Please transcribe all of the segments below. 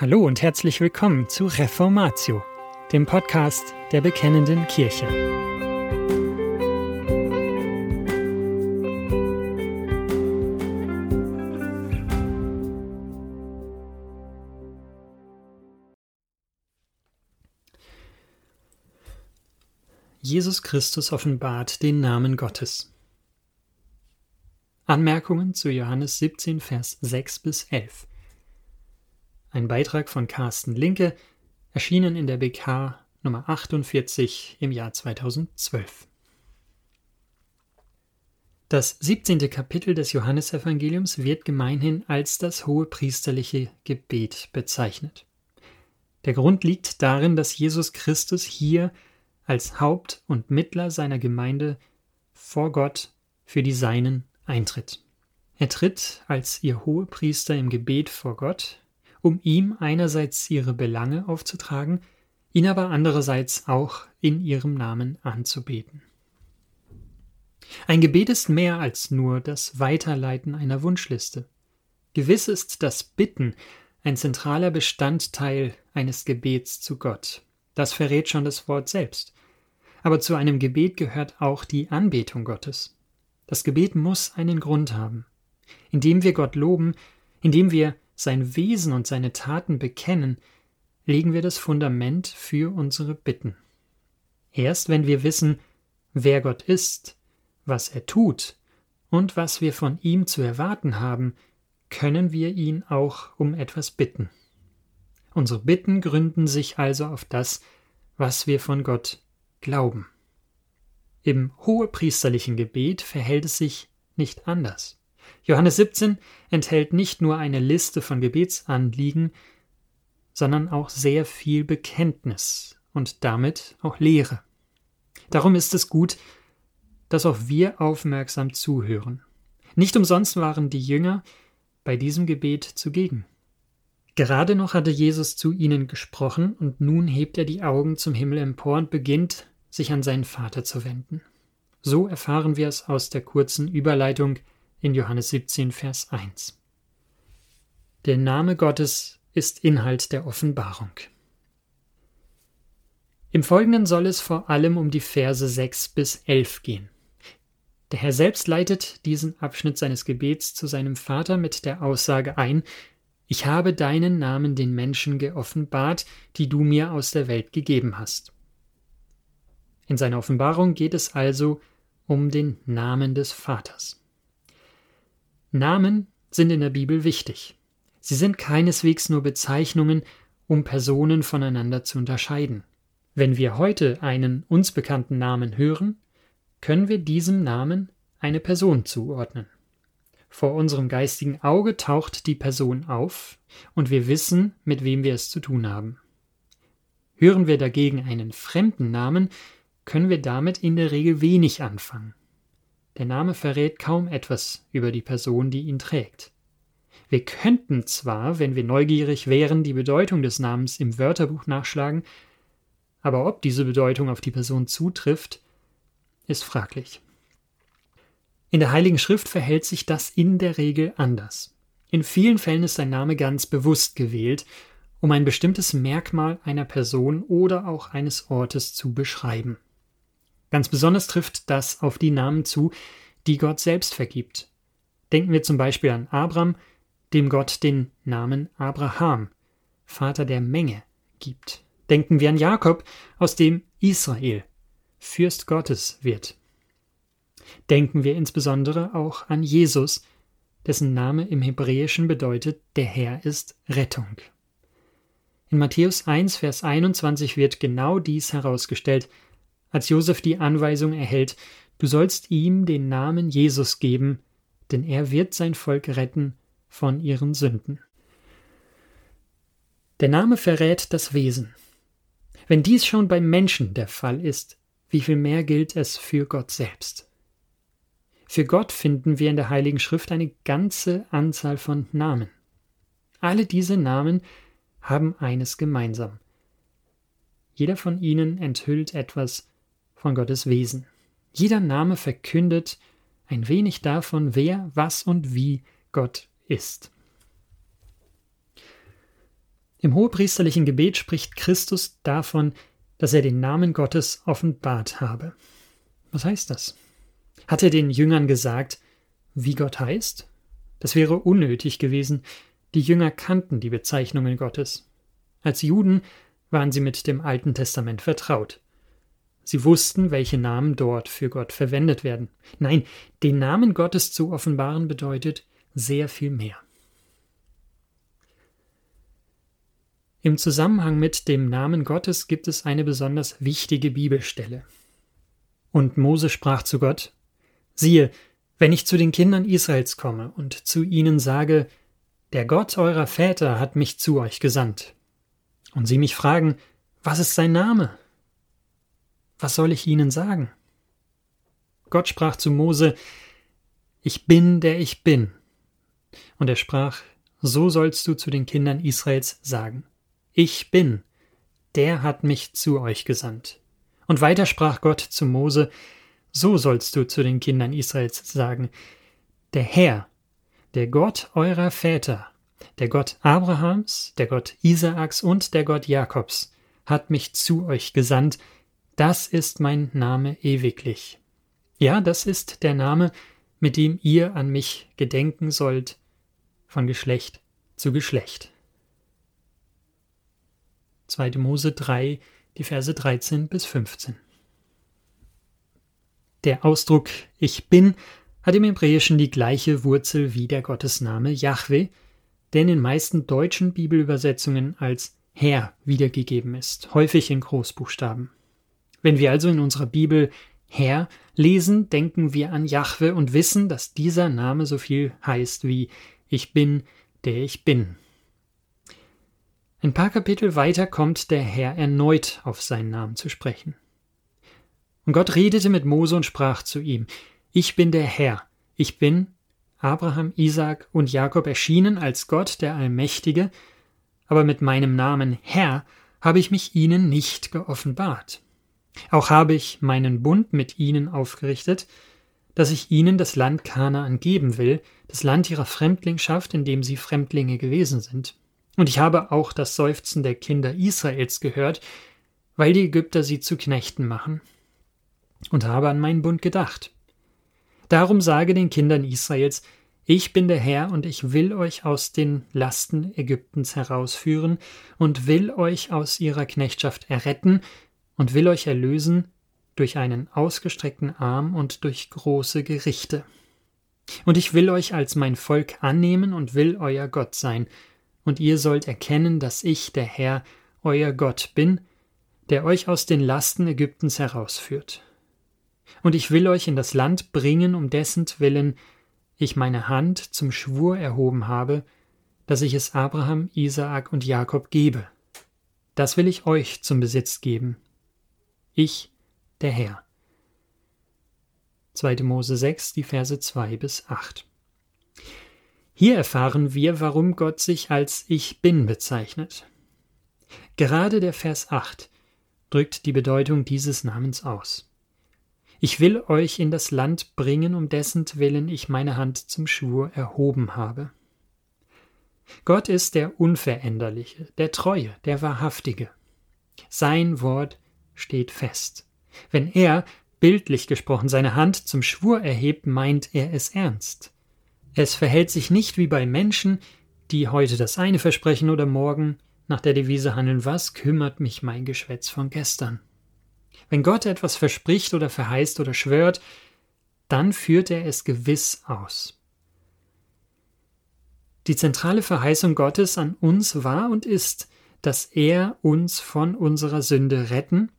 Hallo und herzlich willkommen zu Reformatio, dem Podcast der Bekennenden Kirche. Jesus Christus offenbart den Namen Gottes. Anmerkungen zu Johannes 17, Vers 6 bis 11. Ein Beitrag von Carsten Linke, erschienen in der BK Nummer 48 im Jahr 2012. Das 17. Kapitel des Johannesevangeliums wird gemeinhin als das hohe priesterliche Gebet bezeichnet. Der Grund liegt darin, dass Jesus Christus hier als Haupt und Mittler seiner Gemeinde vor Gott für die Seinen eintritt. Er tritt als ihr Hohepriester im Gebet vor Gott um ihm einerseits ihre Belange aufzutragen, ihn aber andererseits auch in ihrem Namen anzubeten. Ein Gebet ist mehr als nur das Weiterleiten einer Wunschliste. Gewiss ist das Bitten ein zentraler Bestandteil eines Gebets zu Gott. Das verrät schon das Wort selbst. Aber zu einem Gebet gehört auch die Anbetung Gottes. Das Gebet muss einen Grund haben. Indem wir Gott loben, indem wir sein Wesen und seine Taten bekennen, legen wir das Fundament für unsere Bitten. Erst wenn wir wissen, wer Gott ist, was er tut und was wir von ihm zu erwarten haben, können wir ihn auch um etwas bitten. Unsere Bitten gründen sich also auf das, was wir von Gott glauben. Im hohepriesterlichen Gebet verhält es sich nicht anders. Johannes 17 enthält nicht nur eine Liste von Gebetsanliegen, sondern auch sehr viel Bekenntnis und damit auch Lehre. Darum ist es gut, dass auch wir aufmerksam zuhören. Nicht umsonst waren die Jünger bei diesem Gebet zugegen. Gerade noch hatte Jesus zu ihnen gesprochen, und nun hebt er die Augen zum Himmel empor und beginnt, sich an seinen Vater zu wenden. So erfahren wir es aus der kurzen Überleitung in Johannes 17, Vers 1. Der Name Gottes ist Inhalt der Offenbarung. Im Folgenden soll es vor allem um die Verse 6 bis 11 gehen. Der Herr selbst leitet diesen Abschnitt seines Gebets zu seinem Vater mit der Aussage ein, ich habe deinen Namen den Menschen geoffenbart, die du mir aus der Welt gegeben hast. In seiner Offenbarung geht es also um den Namen des Vaters. Namen sind in der Bibel wichtig. Sie sind keineswegs nur Bezeichnungen, um Personen voneinander zu unterscheiden. Wenn wir heute einen uns bekannten Namen hören, können wir diesem Namen eine Person zuordnen. Vor unserem geistigen Auge taucht die Person auf und wir wissen, mit wem wir es zu tun haben. Hören wir dagegen einen fremden Namen, können wir damit in der Regel wenig anfangen. Der Name verrät kaum etwas über die Person, die ihn trägt. Wir könnten zwar, wenn wir neugierig wären, die Bedeutung des Namens im Wörterbuch nachschlagen, aber ob diese Bedeutung auf die Person zutrifft, ist fraglich. In der Heiligen Schrift verhält sich das in der Regel anders. In vielen Fällen ist ein Name ganz bewusst gewählt, um ein bestimmtes Merkmal einer Person oder auch eines Ortes zu beschreiben. Ganz besonders trifft das auf die Namen zu, die Gott selbst vergibt. Denken wir zum Beispiel an Abram, dem Gott den Namen Abraham, Vater der Menge, gibt. Denken wir an Jakob, aus dem Israel, Fürst Gottes wird. Denken wir insbesondere auch an Jesus, dessen Name im Hebräischen bedeutet, der Herr ist Rettung. In Matthäus 1, Vers 21 wird genau dies herausgestellt, als Josef die Anweisung erhält, du sollst ihm den Namen Jesus geben, denn er wird sein Volk retten von ihren Sünden. Der Name verrät das Wesen. Wenn dies schon beim Menschen der Fall ist, wie viel mehr gilt es für Gott selbst? Für Gott finden wir in der Heiligen Schrift eine ganze Anzahl von Namen. Alle diese Namen haben eines gemeinsam. Jeder von ihnen enthüllt etwas von Gottes Wesen. Jeder Name verkündet ein wenig davon, wer, was und wie Gott ist. Im hohepriesterlichen Gebet spricht Christus davon, dass er den Namen Gottes offenbart habe. Was heißt das? Hat er den Jüngern gesagt, wie Gott heißt? Das wäre unnötig gewesen. Die Jünger kannten die Bezeichnungen Gottes. Als Juden waren sie mit dem Alten Testament vertraut. Sie wussten, welche Namen dort für Gott verwendet werden. Nein, den Namen Gottes zu offenbaren bedeutet sehr viel mehr. Im Zusammenhang mit dem Namen Gottes gibt es eine besonders wichtige Bibelstelle. Und Mose sprach zu Gott, siehe, wenn ich zu den Kindern Israels komme und zu ihnen sage, der Gott eurer Väter hat mich zu euch gesandt, und sie mich fragen, was ist sein Name? Was soll ich ihnen sagen? Gott sprach zu Mose, Ich bin, der ich bin. Und er sprach, So sollst du zu den Kindern Israels sagen. Ich bin, der hat mich zu euch gesandt. Und weiter sprach Gott zu Mose, So sollst du zu den Kindern Israels sagen, Der Herr, der Gott eurer Väter, der Gott Abrahams, der Gott Isaaks und der Gott Jakobs, hat mich zu euch gesandt, das ist mein Name ewiglich. Ja, das ist der Name, mit dem ihr an mich gedenken sollt, von Geschlecht zu Geschlecht. 2. Mose 3, die Verse 13 bis 15. Der Ausdruck Ich bin hat im Hebräischen die gleiche Wurzel wie der Gottesname Yahweh, der in den meisten deutschen Bibelübersetzungen als Herr wiedergegeben ist, häufig in Großbuchstaben. Wenn wir also in unserer Bibel Herr lesen, denken wir an Jahwe und wissen, dass dieser Name so viel heißt wie Ich bin, der ich bin. Ein paar Kapitel weiter kommt der Herr erneut auf seinen Namen zu sprechen. Und Gott redete mit Mose und sprach zu ihm, Ich bin der Herr, ich bin Abraham, Isaak und Jakob erschienen als Gott der Allmächtige, aber mit meinem Namen Herr habe ich mich ihnen nicht geoffenbart. Auch habe ich meinen Bund mit ihnen aufgerichtet, dass ich ihnen das Land Kanaan geben will, das Land ihrer Fremdlingschaft, in dem sie Fremdlinge gewesen sind. Und ich habe auch das Seufzen der Kinder Israels gehört, weil die Ägypter sie zu Knechten machen, und habe an meinen Bund gedacht. Darum sage den Kindern Israels, ich bin der Herr und ich will euch aus den Lasten Ägyptens herausführen und will euch aus ihrer Knechtschaft erretten und will euch erlösen durch einen ausgestreckten Arm und durch große Gerichte. Und ich will euch als mein Volk annehmen und will euer Gott sein, und ihr sollt erkennen, dass ich der Herr, euer Gott bin, der euch aus den Lasten Ägyptens herausführt. Und ich will euch in das Land bringen, um dessen Willen ich meine Hand zum Schwur erhoben habe, dass ich es Abraham, Isaak und Jakob gebe. Das will ich euch zum Besitz geben. Ich, der Herr. 2. Mose 6, die Verse 2 bis 8. Hier erfahren wir, warum Gott sich als Ich bin bezeichnet. Gerade der Vers 8 drückt die Bedeutung dieses Namens aus. Ich will euch in das Land bringen, um dessen Willen ich meine Hand zum Schwur erhoben habe. Gott ist der Unveränderliche, der Treue, der Wahrhaftige. Sein Wort steht fest. Wenn er, bildlich gesprochen, seine Hand zum Schwur erhebt, meint er es ernst. Es verhält sich nicht wie bei Menschen, die heute das eine versprechen oder morgen nach der Devise handeln, was kümmert mich mein Geschwätz von gestern. Wenn Gott etwas verspricht oder verheißt oder schwört, dann führt er es gewiss aus. Die zentrale Verheißung Gottes an uns war und ist, dass er uns von unserer Sünde retten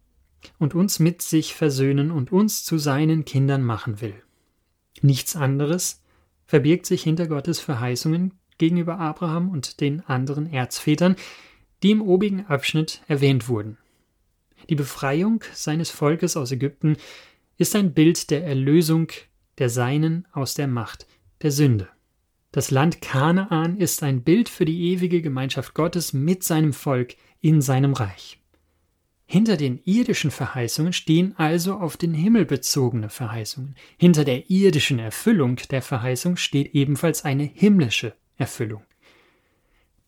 und uns mit sich versöhnen und uns zu seinen Kindern machen will. Nichts anderes verbirgt sich hinter Gottes Verheißungen gegenüber Abraham und den anderen Erzvätern, die im obigen Abschnitt erwähnt wurden. Die Befreiung seines Volkes aus Ägypten ist ein Bild der Erlösung der Seinen aus der Macht der Sünde. Das Land Kanaan ist ein Bild für die ewige Gemeinschaft Gottes mit seinem Volk in seinem Reich. Hinter den irdischen Verheißungen stehen also auf den Himmel bezogene Verheißungen. Hinter der irdischen Erfüllung der Verheißung steht ebenfalls eine himmlische Erfüllung.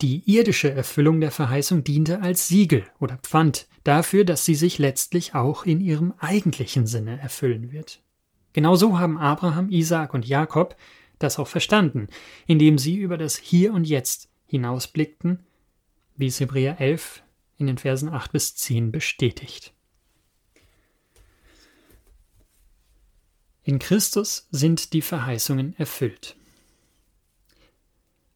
Die irdische Erfüllung der Verheißung diente als Siegel oder Pfand dafür, dass sie sich letztlich auch in ihrem eigentlichen Sinne erfüllen wird. Genauso haben Abraham, Isaak und Jakob das auch verstanden, indem sie über das Hier und Jetzt hinausblickten, wie es Hebräer 11 in den Versen 8 bis 10 bestätigt. In Christus sind die Verheißungen erfüllt.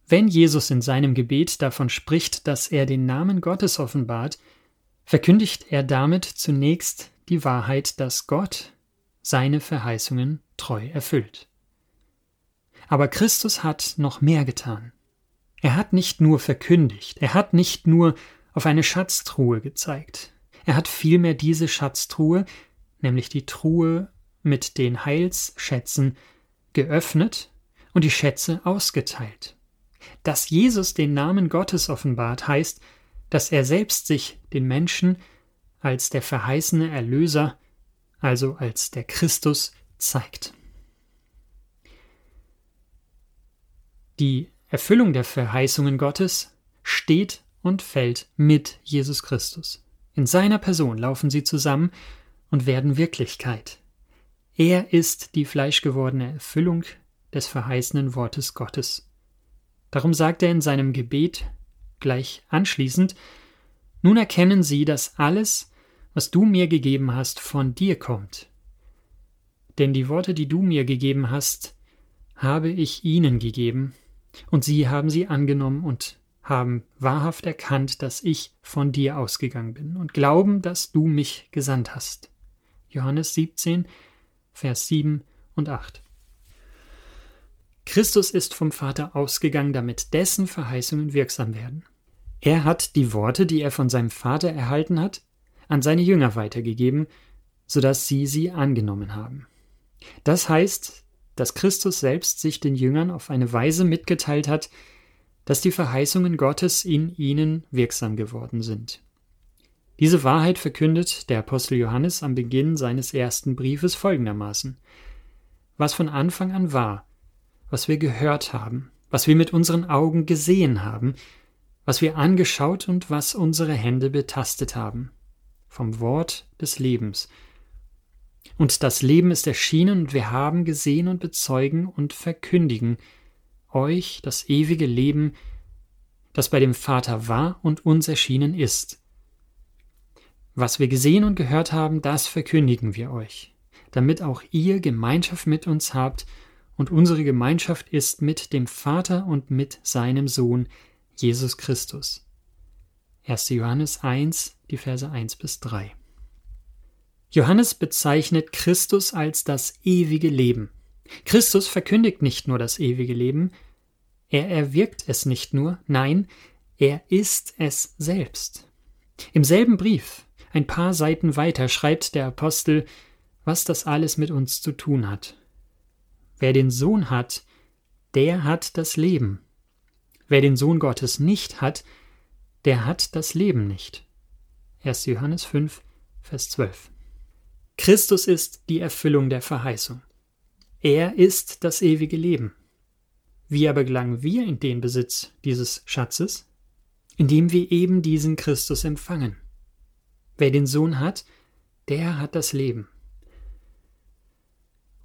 Wenn Jesus in seinem Gebet davon spricht, dass er den Namen Gottes offenbart, verkündigt er damit zunächst die Wahrheit, dass Gott seine Verheißungen treu erfüllt. Aber Christus hat noch mehr getan. Er hat nicht nur verkündigt, er hat nicht nur auf eine Schatztruhe gezeigt, er hat vielmehr diese Schatztruhe, nämlich die Truhe mit den Heilsschätzen, geöffnet und die Schätze ausgeteilt. Dass Jesus den Namen Gottes offenbart, heißt, dass er selbst sich den Menschen als der verheißene Erlöser, also als der Christus, zeigt. Die Erfüllung der Verheißungen Gottes steht und fällt mit Jesus Christus. In seiner Person laufen sie zusammen und werden Wirklichkeit. Er ist die fleischgewordene Erfüllung des verheißenen Wortes Gottes. Darum sagt er in seinem Gebet gleich anschließend, Nun erkennen sie, dass alles, was du mir gegeben hast, von dir kommt. Denn die Worte, die du mir gegeben hast, habe ich ihnen gegeben, und sie haben sie angenommen und haben wahrhaft erkannt, dass ich von dir ausgegangen bin und glauben, dass du mich gesandt hast. Johannes 17, Vers 7 und 8. Christus ist vom Vater ausgegangen, damit dessen Verheißungen wirksam werden. Er hat die Worte, die er von seinem Vater erhalten hat, an seine Jünger weitergegeben, sodass sie sie angenommen haben. Das heißt, dass Christus selbst sich den Jüngern auf eine Weise mitgeteilt hat, dass die Verheißungen Gottes in ihnen wirksam geworden sind. Diese Wahrheit verkündet der Apostel Johannes am Beginn seines ersten Briefes folgendermaßen. Was von Anfang an war, was wir gehört haben, was wir mit unseren Augen gesehen haben, was wir angeschaut und was unsere Hände betastet haben, vom Wort des Lebens, und das Leben ist erschienen, und wir haben gesehen und bezeugen und verkündigen euch das ewige Leben, das bei dem Vater war und uns erschienen ist. Was wir gesehen und gehört haben, das verkündigen wir euch, damit auch ihr Gemeinschaft mit uns habt, und unsere Gemeinschaft ist mit dem Vater und mit seinem Sohn Jesus Christus. 1. Johannes 1, die Verse 1 bis 3. Johannes bezeichnet Christus als das ewige Leben. Christus verkündigt nicht nur das ewige Leben, er erwirkt es nicht nur, nein, er ist es selbst. Im selben Brief, ein paar Seiten weiter, schreibt der Apostel, was das alles mit uns zu tun hat. Wer den Sohn hat, der hat das Leben. Wer den Sohn Gottes nicht hat, der hat das Leben nicht. 1. Johannes 5, Vers 12. Christus ist die Erfüllung der Verheißung. Er ist das ewige Leben. Wie aber gelangen wir in den Besitz dieses Schatzes? Indem wir eben diesen Christus empfangen. Wer den Sohn hat, der hat das Leben.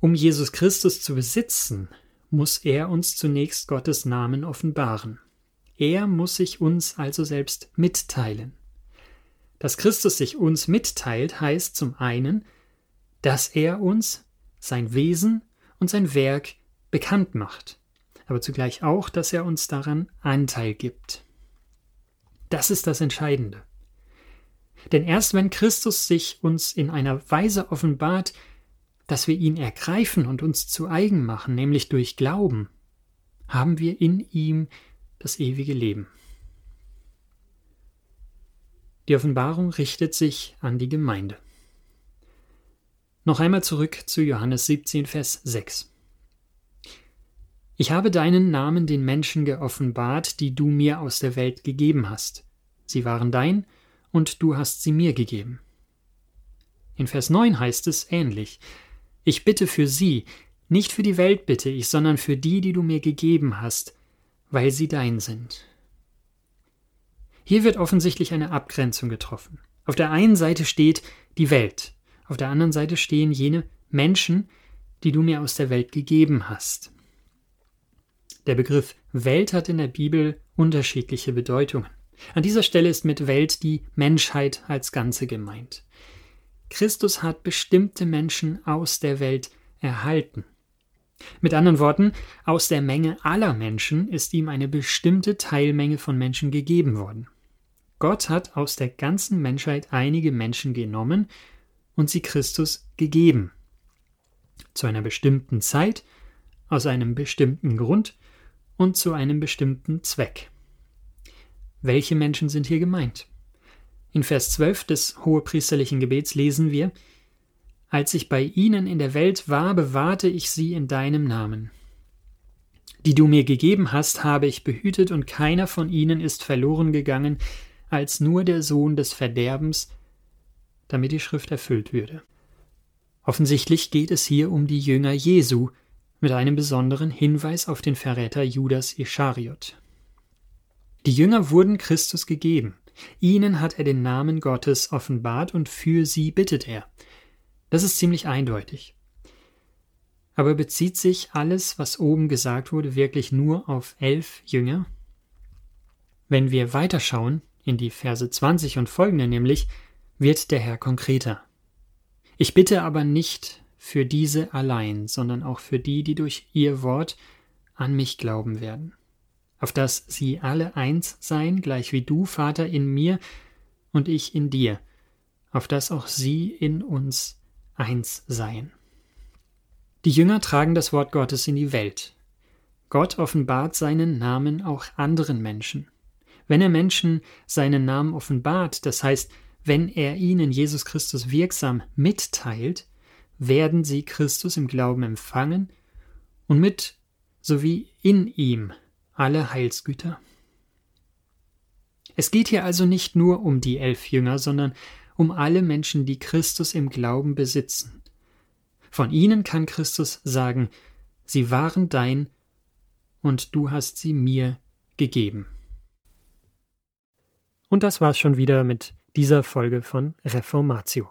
Um Jesus Christus zu besitzen, muss er uns zunächst Gottes Namen offenbaren. Er muss sich uns also selbst mitteilen. Dass Christus sich uns mitteilt, heißt zum einen, dass er uns sein Wesen und sein Werk bekannt macht, aber zugleich auch, dass er uns daran Anteil gibt. Das ist das Entscheidende. Denn erst wenn Christus sich uns in einer Weise offenbart, dass wir ihn ergreifen und uns zu eigen machen, nämlich durch Glauben, haben wir in ihm das ewige Leben. Die Offenbarung richtet sich an die Gemeinde. Noch einmal zurück zu Johannes 17, Vers 6. Ich habe deinen Namen den Menschen geoffenbart, die du mir aus der Welt gegeben hast. Sie waren dein, und du hast sie mir gegeben. In Vers 9 heißt es ähnlich. Ich bitte für sie, nicht für die Welt bitte ich, sondern für die, die du mir gegeben hast, weil sie dein sind. Hier wird offensichtlich eine Abgrenzung getroffen. Auf der einen Seite steht die Welt, auf der anderen Seite stehen jene Menschen, die du mir aus der Welt gegeben hast. Der Begriff Welt hat in der Bibel unterschiedliche Bedeutungen. An dieser Stelle ist mit Welt die Menschheit als Ganze gemeint. Christus hat bestimmte Menschen aus der Welt erhalten. Mit anderen Worten, aus der Menge aller Menschen ist ihm eine bestimmte Teilmenge von Menschen gegeben worden. Gott hat aus der ganzen Menschheit einige Menschen genommen und sie Christus gegeben. Zu einer bestimmten Zeit, aus einem bestimmten Grund und zu einem bestimmten Zweck. Welche Menschen sind hier gemeint? In Vers 12 des hohepriesterlichen Gebets lesen wir, Als ich bei ihnen in der Welt war, bewahrte ich sie in deinem Namen. Die du mir gegeben hast, habe ich behütet, und keiner von ihnen ist verloren gegangen, als nur der Sohn des Verderbens, damit die Schrift erfüllt würde. Offensichtlich geht es hier um die Jünger Jesu, mit einem besonderen Hinweis auf den Verräter Judas Ischariot. Die Jünger wurden Christus gegeben. Ihnen hat er den Namen Gottes offenbart und für sie bittet er. Das ist ziemlich eindeutig. Aber bezieht sich alles, was oben gesagt wurde, wirklich nur auf elf Jünger? Wenn wir weiterschauen, in die Verse 20 und folgende nämlich, wird der Herr konkreter. Ich bitte aber nicht für diese allein, sondern auch für die, die durch ihr Wort an mich glauben werden auf dass sie alle eins seien, gleich wie du, Vater, in mir und ich in dir, auf dass auch sie in uns eins seien. Die Jünger tragen das Wort Gottes in die Welt. Gott offenbart seinen Namen auch anderen Menschen. Wenn er Menschen seinen Namen offenbart, das heißt, wenn er ihnen Jesus Christus wirksam mitteilt, werden sie Christus im Glauben empfangen und mit sowie in ihm alle Heilsgüter. Es geht hier also nicht nur um die elf Jünger, sondern um alle Menschen, die Christus im Glauben besitzen. Von ihnen kann Christus sagen, sie waren dein und du hast sie mir gegeben. Und das war's schon wieder mit dieser Folge von Reformatio.